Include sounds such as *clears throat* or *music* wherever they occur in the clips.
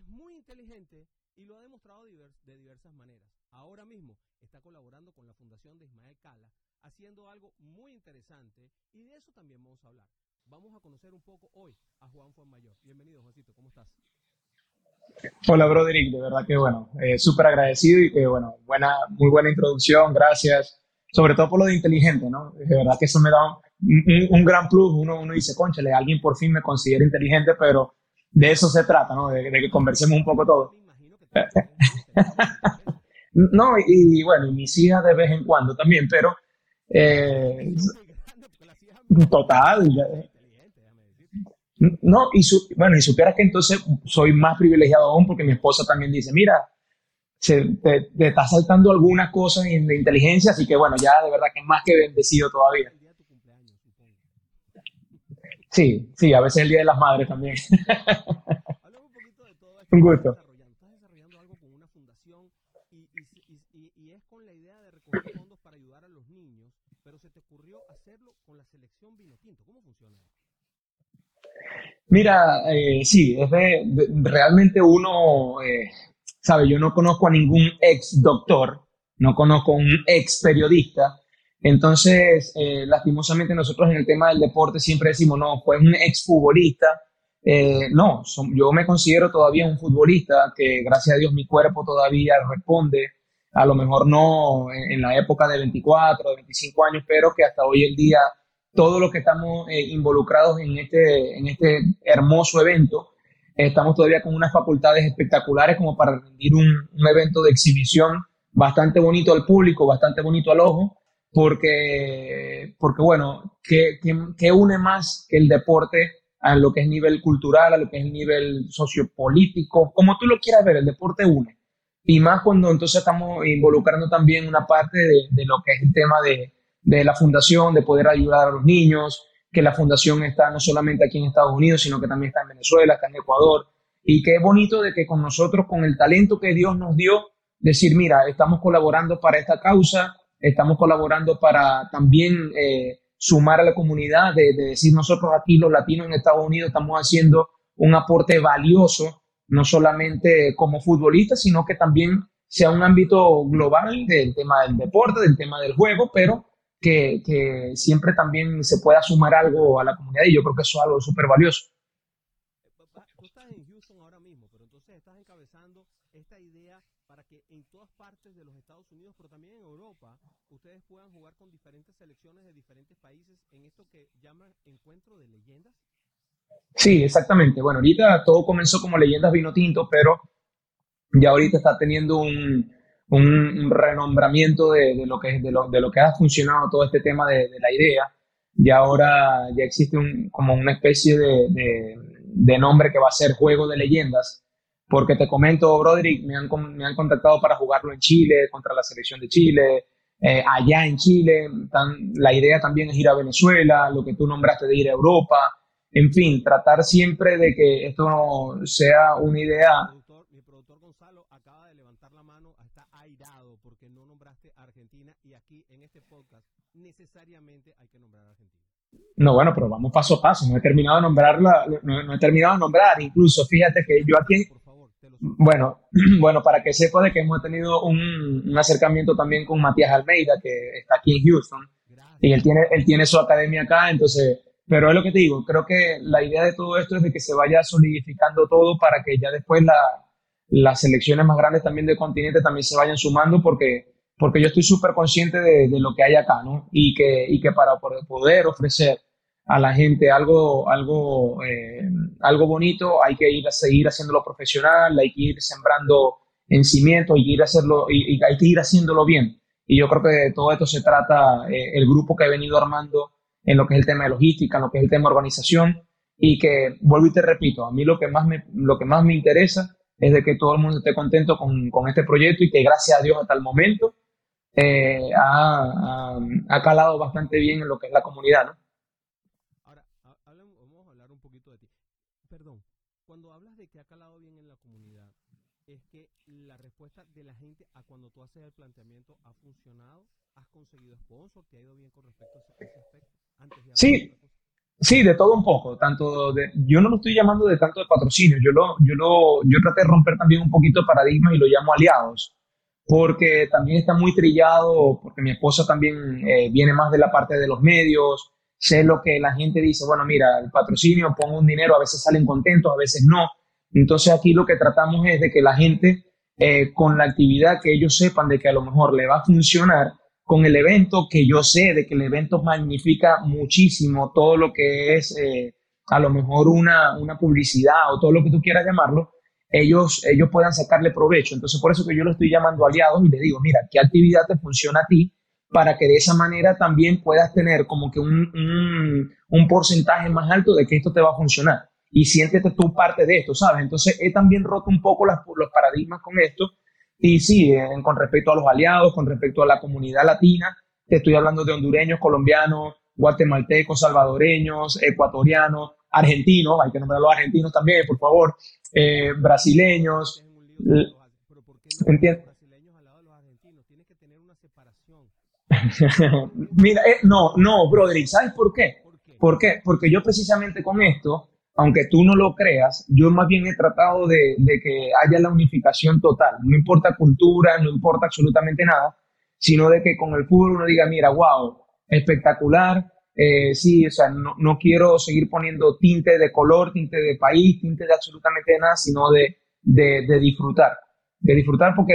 Es muy inteligente y lo ha demostrado de diversas maneras. Ahora mismo está colaborando con la Fundación de Ismael Cala, haciendo algo muy interesante y de eso también vamos a hablar. Vamos a conocer un poco hoy a Juan Fuenmayor. Bienvenido, Juancito, ¿cómo estás? Hola, Broderick, de verdad que bueno, eh, súper agradecido y que bueno, buena, muy buena introducción, gracias. Sobre todo por lo de inteligente, ¿no? De verdad que eso me da un, gran plus. Uno, uno dice, conchale, alguien por fin me considera inteligente, pero de eso se trata, ¿no? De, que conversemos un poco todo. *laughs* no, y, bueno, y mis hijas de vez en cuando también, pero eh, total. No, y bueno, y supieras que entonces soy más privilegiado aún porque mi esposa también dice, mira, se, te, está saltando algunas cosas de inteligencia, así que bueno, ya de verdad que más que bendecido todavía. Sí, sí, a veces el Día de las Madres también. Hablamos *laughs* un poquito de todo esto. Un gusto. Estás desarrollando algo con una fundación y, y, y, es con la idea de recoger fondos para ayudar a los niños, pero se te ocurrió hacerlo con la selección Vinotinto. ¿Cómo funciona? Mira, eh, sí, es de, realmente uno, eh, sabe, yo no conozco a ningún ex doctor, no conozco a un ex periodista, entonces, eh, lastimosamente nosotros en el tema del deporte siempre decimos, no, fue un exfutbolista. Eh, no, yo me considero todavía un futbolista que gracias a Dios mi cuerpo todavía responde, a lo mejor no en, la época de 24, de 25 años, pero que hasta hoy el día todos los que estamos eh, involucrados en este, en este hermoso evento, estamos todavía con unas facultades espectaculares como para rendir un evento de exhibición bastante bonito al público, bastante bonito al ojo porque, porque bueno, ¿qué, une más que el deporte a lo que es nivel cultural, a lo que es el nivel sociopolítico, como tú lo quieras ver, el deporte une. Y más cuando entonces estamos involucrando también una parte de, lo que es el tema de, de, la fundación, de poder ayudar a los niños, que la fundación está no solamente aquí en Estados Unidos, sino que también está en Venezuela, está en Ecuador. Y qué bonito de que con nosotros, con el talento que Dios nos dio, decir, mira, estamos colaborando para esta causa, Estamos colaborando para también eh, sumar a la comunidad, de, decir nosotros aquí los latinos en Estados Unidos estamos haciendo un aporte valioso, no solamente como futbolistas, sino que también sea un ámbito global del tema del deporte, del tema del juego, pero que, que siempre también se pueda sumar algo a la comunidad y yo creo que eso es algo súper valioso. Tú estás en Houston ahora mismo, pero entonces estás encabezando esta idea para que en todas partes de los Estados Unidos, pero también en Europa, ustedes puedan jugar con diferentes selecciones de diferentes países en esto que llaman encuentro de leyendas? Sí, exactamente. Bueno, ahorita todo comenzó como leyendas vino tinto, pero ya ahorita está teniendo un, un, renombramiento de, lo que, de, lo, de lo que ha funcionado todo este tema de, la idea. Y ahora ya existe un, como una especie de, de nombre que va a ser Juego de Leyendas, porque te comento, Broderick, me han, me han contactado para jugarlo en Chile, contra la selección de Chile, eh, allá en Chile, la idea también es ir a Venezuela, lo que tú nombraste de ir a Europa, en fin, tratar siempre de que esto no sea una idea. Mi productor, Gonzalo acaba de levantar la mano, está airado porque no nombraste a Argentina y aquí en este podcast necesariamente hay que nombrar a Argentina. No, bueno, pero vamos paso a paso. No he terminado de nombrarla, no, no he terminado de nombrar. Incluso, fíjate que yo aquí, bueno, *clears throat* bueno, para que sepa de que hemos tenido un, acercamiento también con Matías Almeida, que está aquí en Houston, y él tiene, él tiene su academia acá, entonces, pero es lo que te digo, creo que la idea de todo esto es de que se vaya solidificando todo para que ya después la, las selecciones más grandes también del continente también se vayan sumando, porque, porque yo estoy súper consciente de, de lo que hay acá, ¿no? Y que, y que para poder ofrecer a la gente algo, algo, eh, algo bonito, hay que ir a seguir haciéndolo profesional, hay que ir sembrando en cimiento, que ir, a hacerlo, y, y hay que ir haciéndolo bien. Y yo creo que de todo esto se trata eh, el grupo que he venido armando en lo que es el tema de logística, en lo que es el tema de organización, y que, vuelvo y te repito, a mí lo que más me, lo que más me interesa es de que todo el mundo esté contento con, con este proyecto y que gracias a Dios hasta el momento eh, ha, ha, ha calado bastante bien en lo que es la comunidad, ¿no? Ahora, ha- hablan- vamos a hablar un poquito de ti. Perdón, que ha calado bien en la comunidad, es que la respuesta de la gente a cuando tú haces el planteamiento ha funcionado, has conseguido sponsor, te ha ido bien con respecto a ese, aspecto, antes de Sí. Sí, de todo un poco, tanto de, yo no lo estoy llamando de tanto de patrocinio, yo lo, yo lo, yo traté de romper también un poquito el paradigma y lo llamo aliados, porque también está muy trillado, porque mi esposa también eh, viene más de la parte de los medios, sé lo que la gente dice, bueno, mira, el patrocinio, pongo un dinero, a veces salen contentos, a veces no, entonces aquí lo que tratamos es de que la gente, eh, con la actividad que ellos sepan de que a lo mejor le va a funcionar, con el evento, que yo sé de que el evento magnifica muchísimo todo lo que es eh, a lo mejor una, una publicidad o todo lo que tú quieras llamarlo, ellos, ellos puedan sacarle provecho. Entonces, por eso que yo lo estoy llamando aliados y le digo, mira, ¿qué actividad te funciona a ti? Para que de esa manera también puedas tener como que un, un, un porcentaje más alto de que esto te va a funcionar. Y siéntete tú parte de esto, ¿sabes? Entonces, he también roto un poco las, los paradigmas con esto y sí, en- con respecto a los aliados, con respecto a la comunidad latina, te estoy hablando de hondureños, colombianos, guatemaltecos, salvadoreños, ecuatorianos, argentinos, hay que nombrar a los argentinos también, por favor, eh, brasileños. Metes en un lío si no los haces, pero ¿por qué no Entiendo. los brasileños al lado de los *laughs* argentinos? Tienes que tener una separación. Mira, eh, no, no, brother, ¿sabes? ¿Por qué? ¿Por qué? Porque yo precisamente con esto, aunque tú no lo creas, yo más bien he tratado de, de que haya la unificación total. No importa cultura, no importa absolutamente nada, sino de que con el fútbol uno diga, mira, wow, espectacular. eh, sí, o sea, no, no quiero seguir poniendo tinte de color, tinte de país, tinte de absolutamente nada, sino de, de, de disfrutar. De disfrutar porque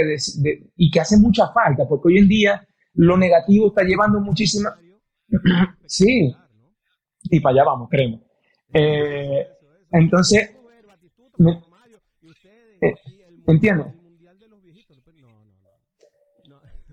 y que hace mucha falta, porque hoy en día lo negativo está llevando muchísima... *clears throat* Sí, y para allá vamos, créeme. Eh, entonces, me- eh.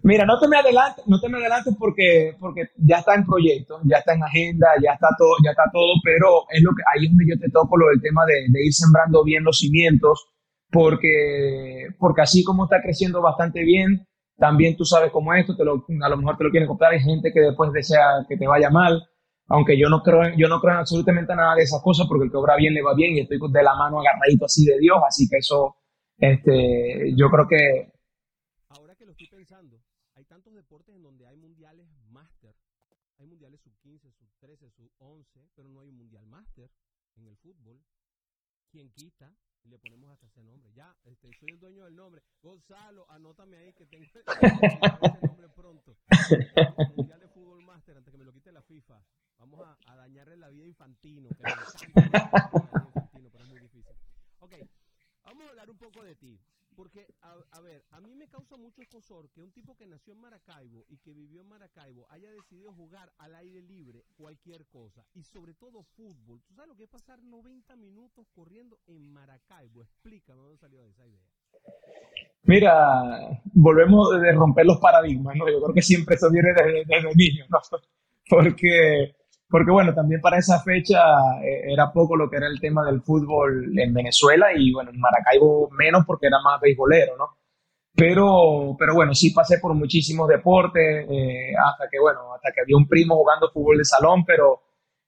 Mira, no te me adelantes, no te me adelantes porque, porque ya está en proyecto, ya está en agenda, ya está todo, ya está todo, pero es lo que ahí es donde yo te toco lo del tema de, de ir sembrando bien los cimientos, porque, porque así como está creciendo bastante bien, también tú sabes cómo es esto, te lo, a lo mejor te lo quieren comprar, hay gente que después desea que te vaya mal, aunque yo no creo, en- yo no creo en absolutamente nada de esas cosas, porque el que obra bien le va bien y estoy de la mano agarradito así de Dios, así que eso, este, yo creo que Ahora que lo estoy pensando, hay tantos deportes en donde hay mundiales máster. Hay mundiales sub 15, sub 13, sub 11, pero no hay un mundial máster en el fútbol. ¿Quién quita? Y le ponemos hasta ese nombre. Ya, este, soy el dueño del nombre. Gonzalo, anótame ahí que tengo *laughs* ese nombre pronto. Mundial de fútbol máster, antes que me lo quite la FIFA. Vamos a, a dañarle la vida a Infantino. Que me encanta la vida de Infantino, pero es muy difícil. Ok, vamos a hablar un poco de ti. Porque, a, a ver, a mí me causa mucho escosor que un tipo que nació en Maracaibo y que vivió en Maracaibo haya decidido jugar al aire libre cualquier cosa. Y sobre todo fútbol. ¿Tú sabes lo que es pasar 90 minutos corriendo en Maracaibo? Explícame dónde salió esa idea. Mira, volvemos de romper los paradigmas, ¿no? Yo creo que siempre eso viene desde, desde niño, ¿no? *laughs* Porque, porque, bueno, también para esa fecha eh, era poco lo que era el tema del fútbol en Venezuela y, bueno, en Maracaibo menos porque era más beisbolero, ¿no? Pero, pero bueno, sí pasé por muchísimos deportes, eh, hasta que, bueno, hasta que había un primo jugando fútbol de salón, pero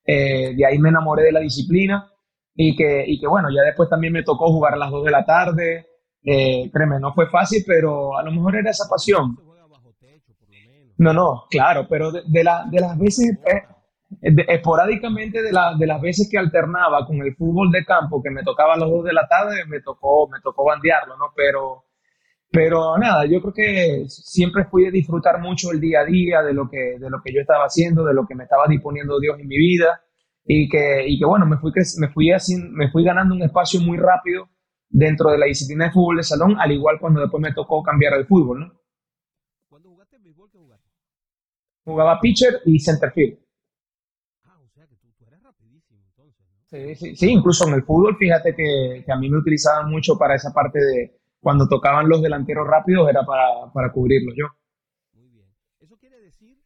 eh, de ahí me enamoré de la disciplina y que, y que, bueno, ya después también me tocó jugar a las 2 de la tarde. Eh, créeme, no fue fácil, pero a lo mejor era esa pasión. No, no, claro, pero de, de la- de las veces, eh, esporádicamente de, de las veces que alternaba con el fútbol de campo, que me tocaba a las 2 de la tarde, me tocó, me tocó bandearlo, ¿no? Pero, pero nada, yo creo que siempre fui a disfrutar mucho el día a día de lo que, de lo que yo estaba haciendo, de lo que me estaba disponiendo Dios en mi vida y que, y que bueno, me fui, me, fui me fui ganando un espacio muy rápido dentro de la disciplina de fútbol de salón, al igual cuando después me tocó cambiar al fútbol, ¿no? ¿Cuándo jugaste béisbol, qué jugaste? Jugaba pitcher y centerfield. Ah, o sea que tú, eres rapidísimo entonces. Sí, sí, sí, incluso en el fútbol, fíjate que, que a mí me utilizaban mucho para esa parte de cuando tocaban los delanteros rápidos era para, para cubrirlos yo. Muy bien. Eso quiere decir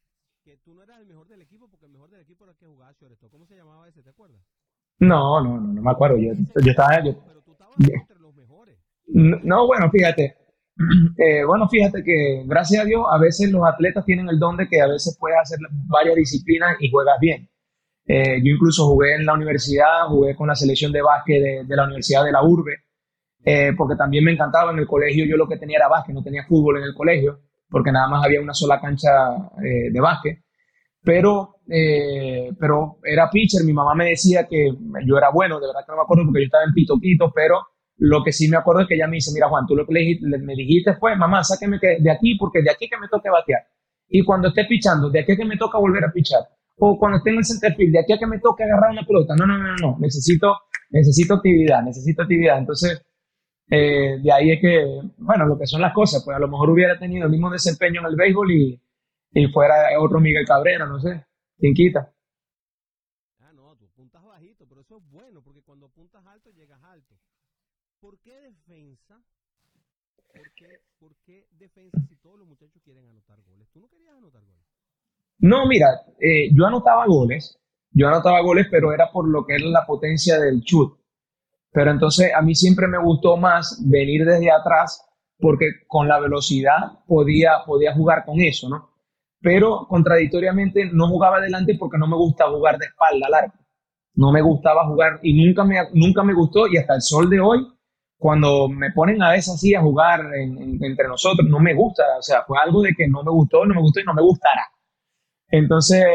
que tú no eras el mejor del equipo porque el mejor del equipo era el que jugaba. ¿Cómo se llamaba ese? ¿Te acuerdas? No, no, no, no me acuerdo. Yo, yo estaba. Yo, pero tú estabas entre los mejores. No, bueno, fíjate. *clears throat* Eh, bueno, fíjate que gracias a Dios a veces los atletas tienen el don de que a veces puedes hacer varias disciplinas y juegas bien. Eh, yo incluso jugué en la universidad, jugué con la selección de básquet de, de la Universidad de la Urbe. Eh, porque también me encantaba en el colegio, yo lo que tenía era básquet, no tenía fútbol en el colegio, porque nada más había una sola cancha eh, de básquet, pero, eh, pero era pitcher, mi mamá me decía que yo era bueno, de verdad que no me acuerdo porque yo estaba en pito pito, pero lo que sí me acuerdo es que ella me dice, mira Juan, tú lo que le, me dijiste fue, mamá, sáqueme de aquí porque de aquí que me toque batear. Y cuando esté pichando, de aquí que me toca volver a pichar. O cuando esté en el centerfield, de aquí a que me toque agarrar una pelota. No, no, no, no, necesito, necesito actividad, necesito actividad. Entonces, eh, de ahí es que, bueno, lo que son las cosas, pues a lo mejor hubiera tenido el mismo desempeño en el béisbol y, y fuera otro Miguel Cabrera, no sé, quién quita. Ah, no, tú puntas bajito, pero eso es bueno, porque cuando puntas alto llegas alto. ¿Por qué defensa? ¿Por qué, ¿Por qué defensa si todos los muchachos quieren anotar goles? ¿Tú no querías anotar goles? No, mira, eh, yo anotaba goles, yo anotaba goles, pero era por lo que era la potencia del chut. Pero entonces a mí siempre me gustó más venir desde atrás porque con la velocidad podía, podía jugar con eso, ¿no? Pero contradictoriamente no jugaba adelante porque no me gusta jugar de espalda al arco. No me gustaba jugar y nunca me, nunca me gustó y hasta el sol de hoy, cuando me ponen a veces así a jugar entre nosotros, no me gusta. O sea, fue algo de que no me gustó, no me gustó y no me gustará. Entonces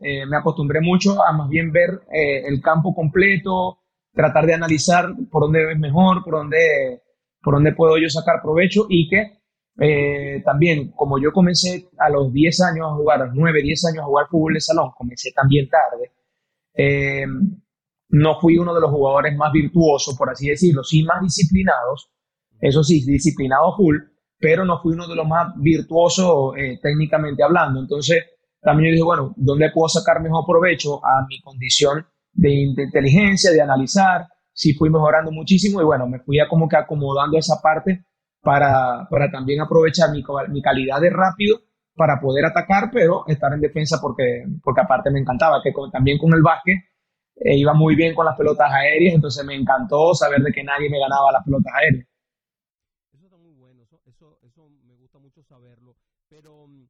eh, me acostumbré mucho a más bien ver eh, el campo completo, tratar de analizar por dónde es mejor, por dónde, por dónde puedo yo sacar provecho y que eh, también, como yo comencé a los 10 años a jugar, a los 9, 10 años a jugar fútbol de salón, comencé también tarde, eh, no fui uno de los jugadores más virtuosos, por así decirlo, sí más disciplinados, eso sí, disciplinado full, pero no fui uno de los más virtuosos eh, técnicamente hablando. Entonces, también yo dije, bueno, ¿dónde puedo sacar mejor provecho a mi condición de, inteligencia, de analizar, sí fui mejorando muchísimo y bueno, me fui a como que acomodando esa parte para, para también aprovechar mi, mi, calidad de rápido para poder atacar, pero estar en defensa porque, porque aparte me encantaba, que también con el básquet eh, iba muy bien con las pelotas aéreas, entonces me encantó saber de que nadie me ganaba las pelotas aéreas. Eso está muy bueno, eso, me gusta mucho saberlo, pero mm,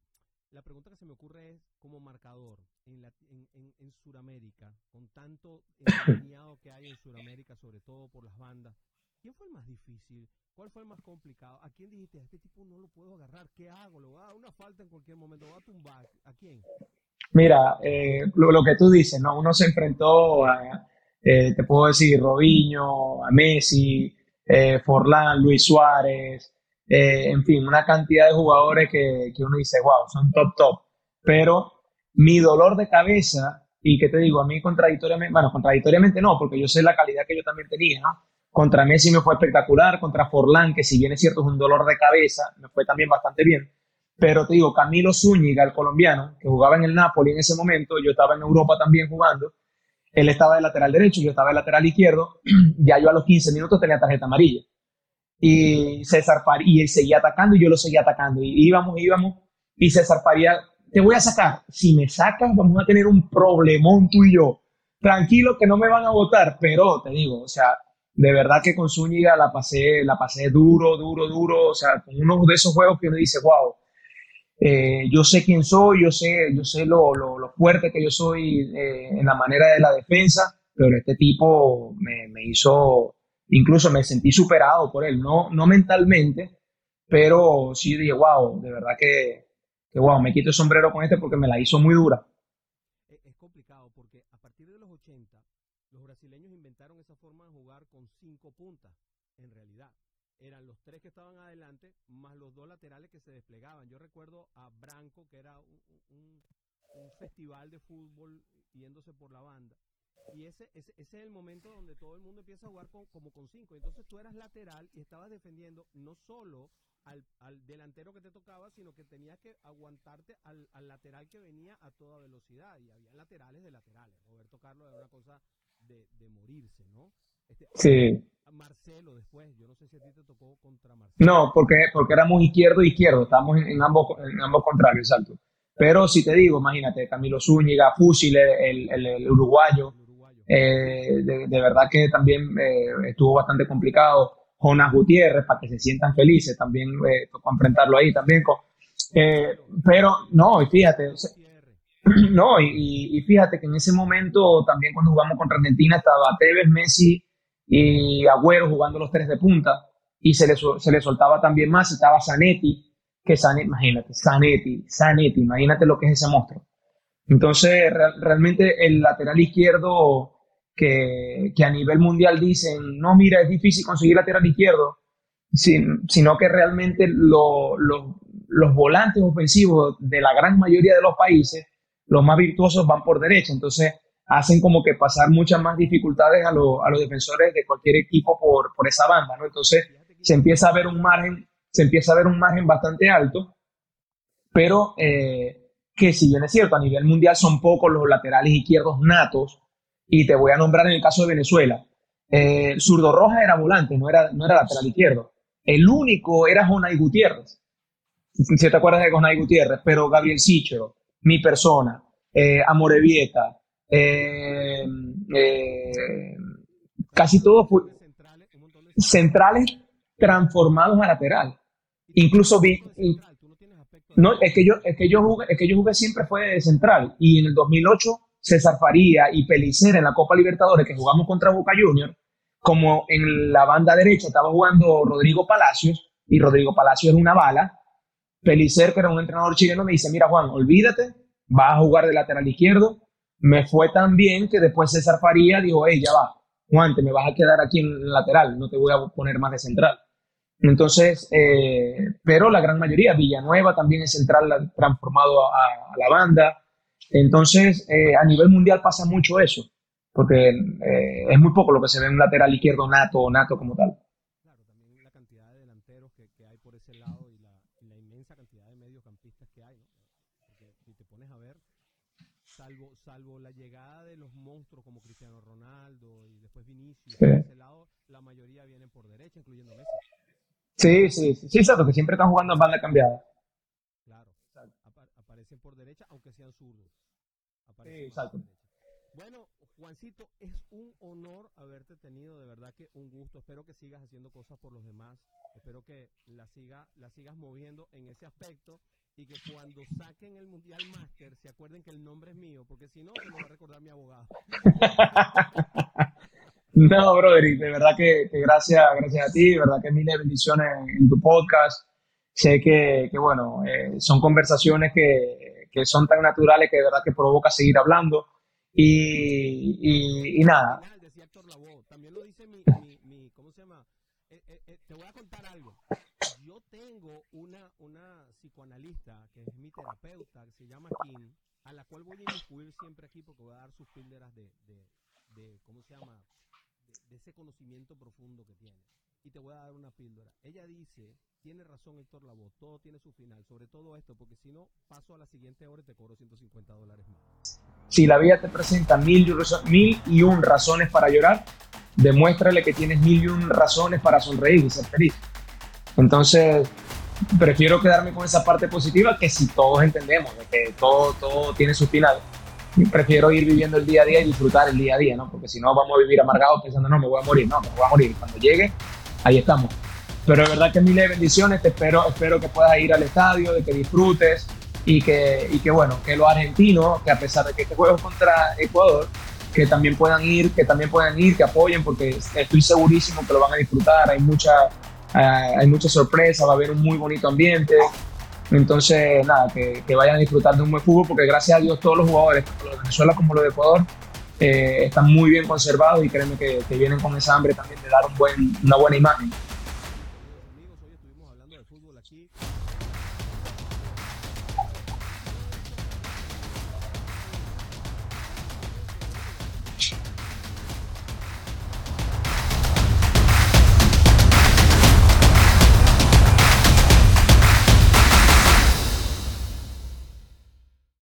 la pregunta que se me ocurre es, como marcador, en, la, en, en, Sudamérica, con tanto engañado que hay en Sudamérica, sobre todo por las bandas, ¿quién fue el más difícil? ¿Cuál fue el más complicado? ¿A quién dijiste, a este tipo no lo puedo agarrar? ¿Qué hago? ¿Le voy a dar una falta en cualquier momento? ¿Lo voy a tumbar? ¿A quién? Mira, eh, lo, lo, que tú dices, ¿no? Uno se enfrentó a, eh, te puedo decir, Robinho, a Messi, eh, Forlán, Luis Suárez, eh, en fin, una cantidad de jugadores que, que, uno dice, wow, son top, top. Pero mi dolor de cabeza, y que te digo, a mí contradictoriamente, bueno, contradictoriamente no, porque yo sé la calidad que yo también tenía, ¿no? Contra Messi me fue espectacular, contra Forlán, que si bien es cierto es un dolor de cabeza, me fue también bastante bien. Pero te digo, Camilo Zúñiga, el colombiano, que jugaba en el Napoli en ese momento, yo estaba en Europa también jugando, él estaba de lateral derecho, yo estaba de lateral izquierdo, *clears throat* ya yo a los 15 minutos tenía tarjeta amarilla y César y él seguía atacando y yo lo seguía atacando. Y íbamos, íbamos, y César Faría, te voy a sacar. Si me sacas, vamos a tener un problemón tú y yo. Tranquilo que no me van a votar, pero te digo, o sea, de verdad que con Zúñiga la pasé, la pasé duro, duro, duro, o sea, con uno de esos juegos que uno dice, wow, eh, yo sé quién soy, yo sé, yo sé lo, lo, lo fuerte que yo soy eh, en la manera de la defensa, pero este tipo me, me hizo, incluso me sentí superado por él, no, no mentalmente, pero sí dije, wow, de verdad que, que, wow, me quito el sombrero con este porque me la hizo muy dura. Es, es complicado partir de los 80, los brasileños inventaron esa forma de jugar con cinco puntas, en realidad. Eran los tres que estaban adelante, más los dos laterales que se desplegaban. Yo recuerdo a Branco, que era un, un- un festival de fútbol yéndose por la banda. Y ese, ese, ese es el momento donde todo el mundo empieza a jugar con- como con cinco. Entonces tú eras lateral y estabas defendiendo no solo al, al delantero que te tocaba, sino que tenías que aguantarte al, al lateral que venía a toda velocidad. Y había laterales de laterales. Roberto Carlos era una cosa de, de morirse, ¿no? Este, Sí. Marcelo después, yo no sé si a ti te tocó contra Marcelo. No, porque, porque éramos izquierdo y izquierdo, estábamos en, en ambos, en ambos contrarios, exacto. Pero si te digo, imagínate, Camilo Zúñiga, Fúsil, el, El uruguayo. Eh, de, de verdad que también eh, estuvo bastante complicado. Jonas Gutiérrez, para que se sientan felices, también eh, tocó enfrentarlo ahí también. Con, eh, pero no, y fíjate, *clears throat* no, y, y- fíjate que en ese momento también cuando jugamos contra Argentina estaba Tevez, Messi y Agüero jugando los tres de punta y se le, se le soltaba también más estaba Zanetti, que Zanetti, imagínate, Zanetti, Zanetti, imagínate lo que es ese monstruo. Entonces, real- realmente el lateral izquierdo que, que a nivel mundial dicen, no, mira, es difícil conseguir lateral izquierdo, sin- sino que realmente lo- lo- los volantes ofensivos de la gran mayoría de los países, los más virtuosos van por derecha, entonces hacen como que pasar muchas más dificultades a, lo- a los defensores de cualquier equipo por, por esa banda, ¿no? Entonces se empieza a ver un margen, se empieza a ver un margen bastante alto, pero eh, que si bien es cierto, a nivel mundial son pocos los laterales izquierdos natos, y te voy a nombrar en el caso de Venezuela. Eh, Zurdo Roja era volante, no era, no era lateral izquierdo. El único era Jonay Gutiérrez. Si te acuerdas de Jonay Gutiérrez, pero Gabriel Sichero, mi persona, eh, Amorevieta, eh, eh, casi todos Centrales, transformados a lateral. Incluso vi, no, es que yo, es que yo jugué, es que yo jugué siempre fue de central. Y en el 2008, César Faría y Pelicer en la Copa Libertadores, que jugamos contra Boca Juniors, como en la banda derecha estaba jugando Rodrigo Palacios, y Rodrigo Palacios era una bala, Pelicer, que era un entrenador chileno, me dice, mira Juan, olvídate, vas a jugar de lateral izquierdo. Me fue tan bien que después César Faría dijo, hey, ya va, Juan, te me vas a quedar aquí en lateral, no te voy a poner más de central. Entonces, eh, pero la gran mayoría, Villanueva también es central transformado a la banda. Entonces, eh, a nivel mundial pasa mucho eso, porque eh, es muy poco lo que se ve en un lateral izquierdo nato o nato como tal. Claro, también la cantidad de delanteros que, que hay por ese lado y la, y la inmensa cantidad de mediocampistas que hay, ¿no? Porque si te pones a ver, salvo, salvo la llegada de los monstruos como Cristiano Ronaldo y después Vinicius, Sí. por ese lado, la mayoría vienen por derecha, incluyendo Messi. Sí, sí, sí, sí, exacto, que siempre están jugando en banda cambiada. Aparecen por derecha, aunque sean zurdos. Aparecen Sí, exacto. Bueno, Juancito, es un honor haberte tenido, de verdad que un gusto. Espero que sigas haciendo cosas por los demás. Espero que la, siga, la sigas moviendo en ese aspecto y que cuando saquen el Mundial Master se acuerden que el nombre es mío, porque si no, se lo va a recordar mi abogado. *laughs* No, brother, de verdad que, que gracias, gracias a ti, de verdad que miles de bendiciones en, en tu podcast. Sé que, que bueno, eh, son conversaciones que, que son tan naturales que de verdad que provoca seguir hablando. Y, y, y nada. También lo dice mi, mi, mi- ¿cómo se llama? Eh, eh, te voy a contar algo. Yo tengo una, una psicoanalista que es mi terapeuta, que se llama Kim, a la cual voy a inmiscuir siempre aquí porque voy a dar sus píldoras de, de, de ¿cómo se llama? De, de ese conocimiento profundo que tiene. Y te voy a dar una píldora. Ella dice, tiene razón Héctor Lavoe, todo tiene su final, sobre todo esto, porque si no, paso a la siguiente hora y te cobro 150 dólares más. si la vida te presenta mil mil y un razones para llorar, demuéstrale que tienes mil y un razones para sonreír y ser feliz. Entonces, prefiero quedarme con esa parte positiva que si todos entendemos de que todo, todo tiene su final. Prefiero ir viviendo el día a día y disfrutar el día a día, ¿no? Porque si no, vamos a vivir amargados pensando, no, me voy a morir. No, me voy a morir. Cuando llegue, ahí estamos. Pero de verdad que miles de bendiciones. Te espero, espero que puedas ir al estadio, de que disfrutes y que, y que, bueno, que los argentinos, que a pesar de que este juego es contra Ecuador, que también puedan ir, que también puedan ir, que apoyen, porque estoy segurísimo que lo van a disfrutar. Hay mucha, eh, hay mucha sorpresa, va a haber un muy bonito ambiente. Entonces, nada, que, vayan a disfrutar de un buen fútbol, porque gracias a Dios todos los jugadores, tanto los de Venezuela como los de Ecuador, eh, están muy bien conservados y créeme que, vienen con esa hambre también de dar un buen, una buena imagen.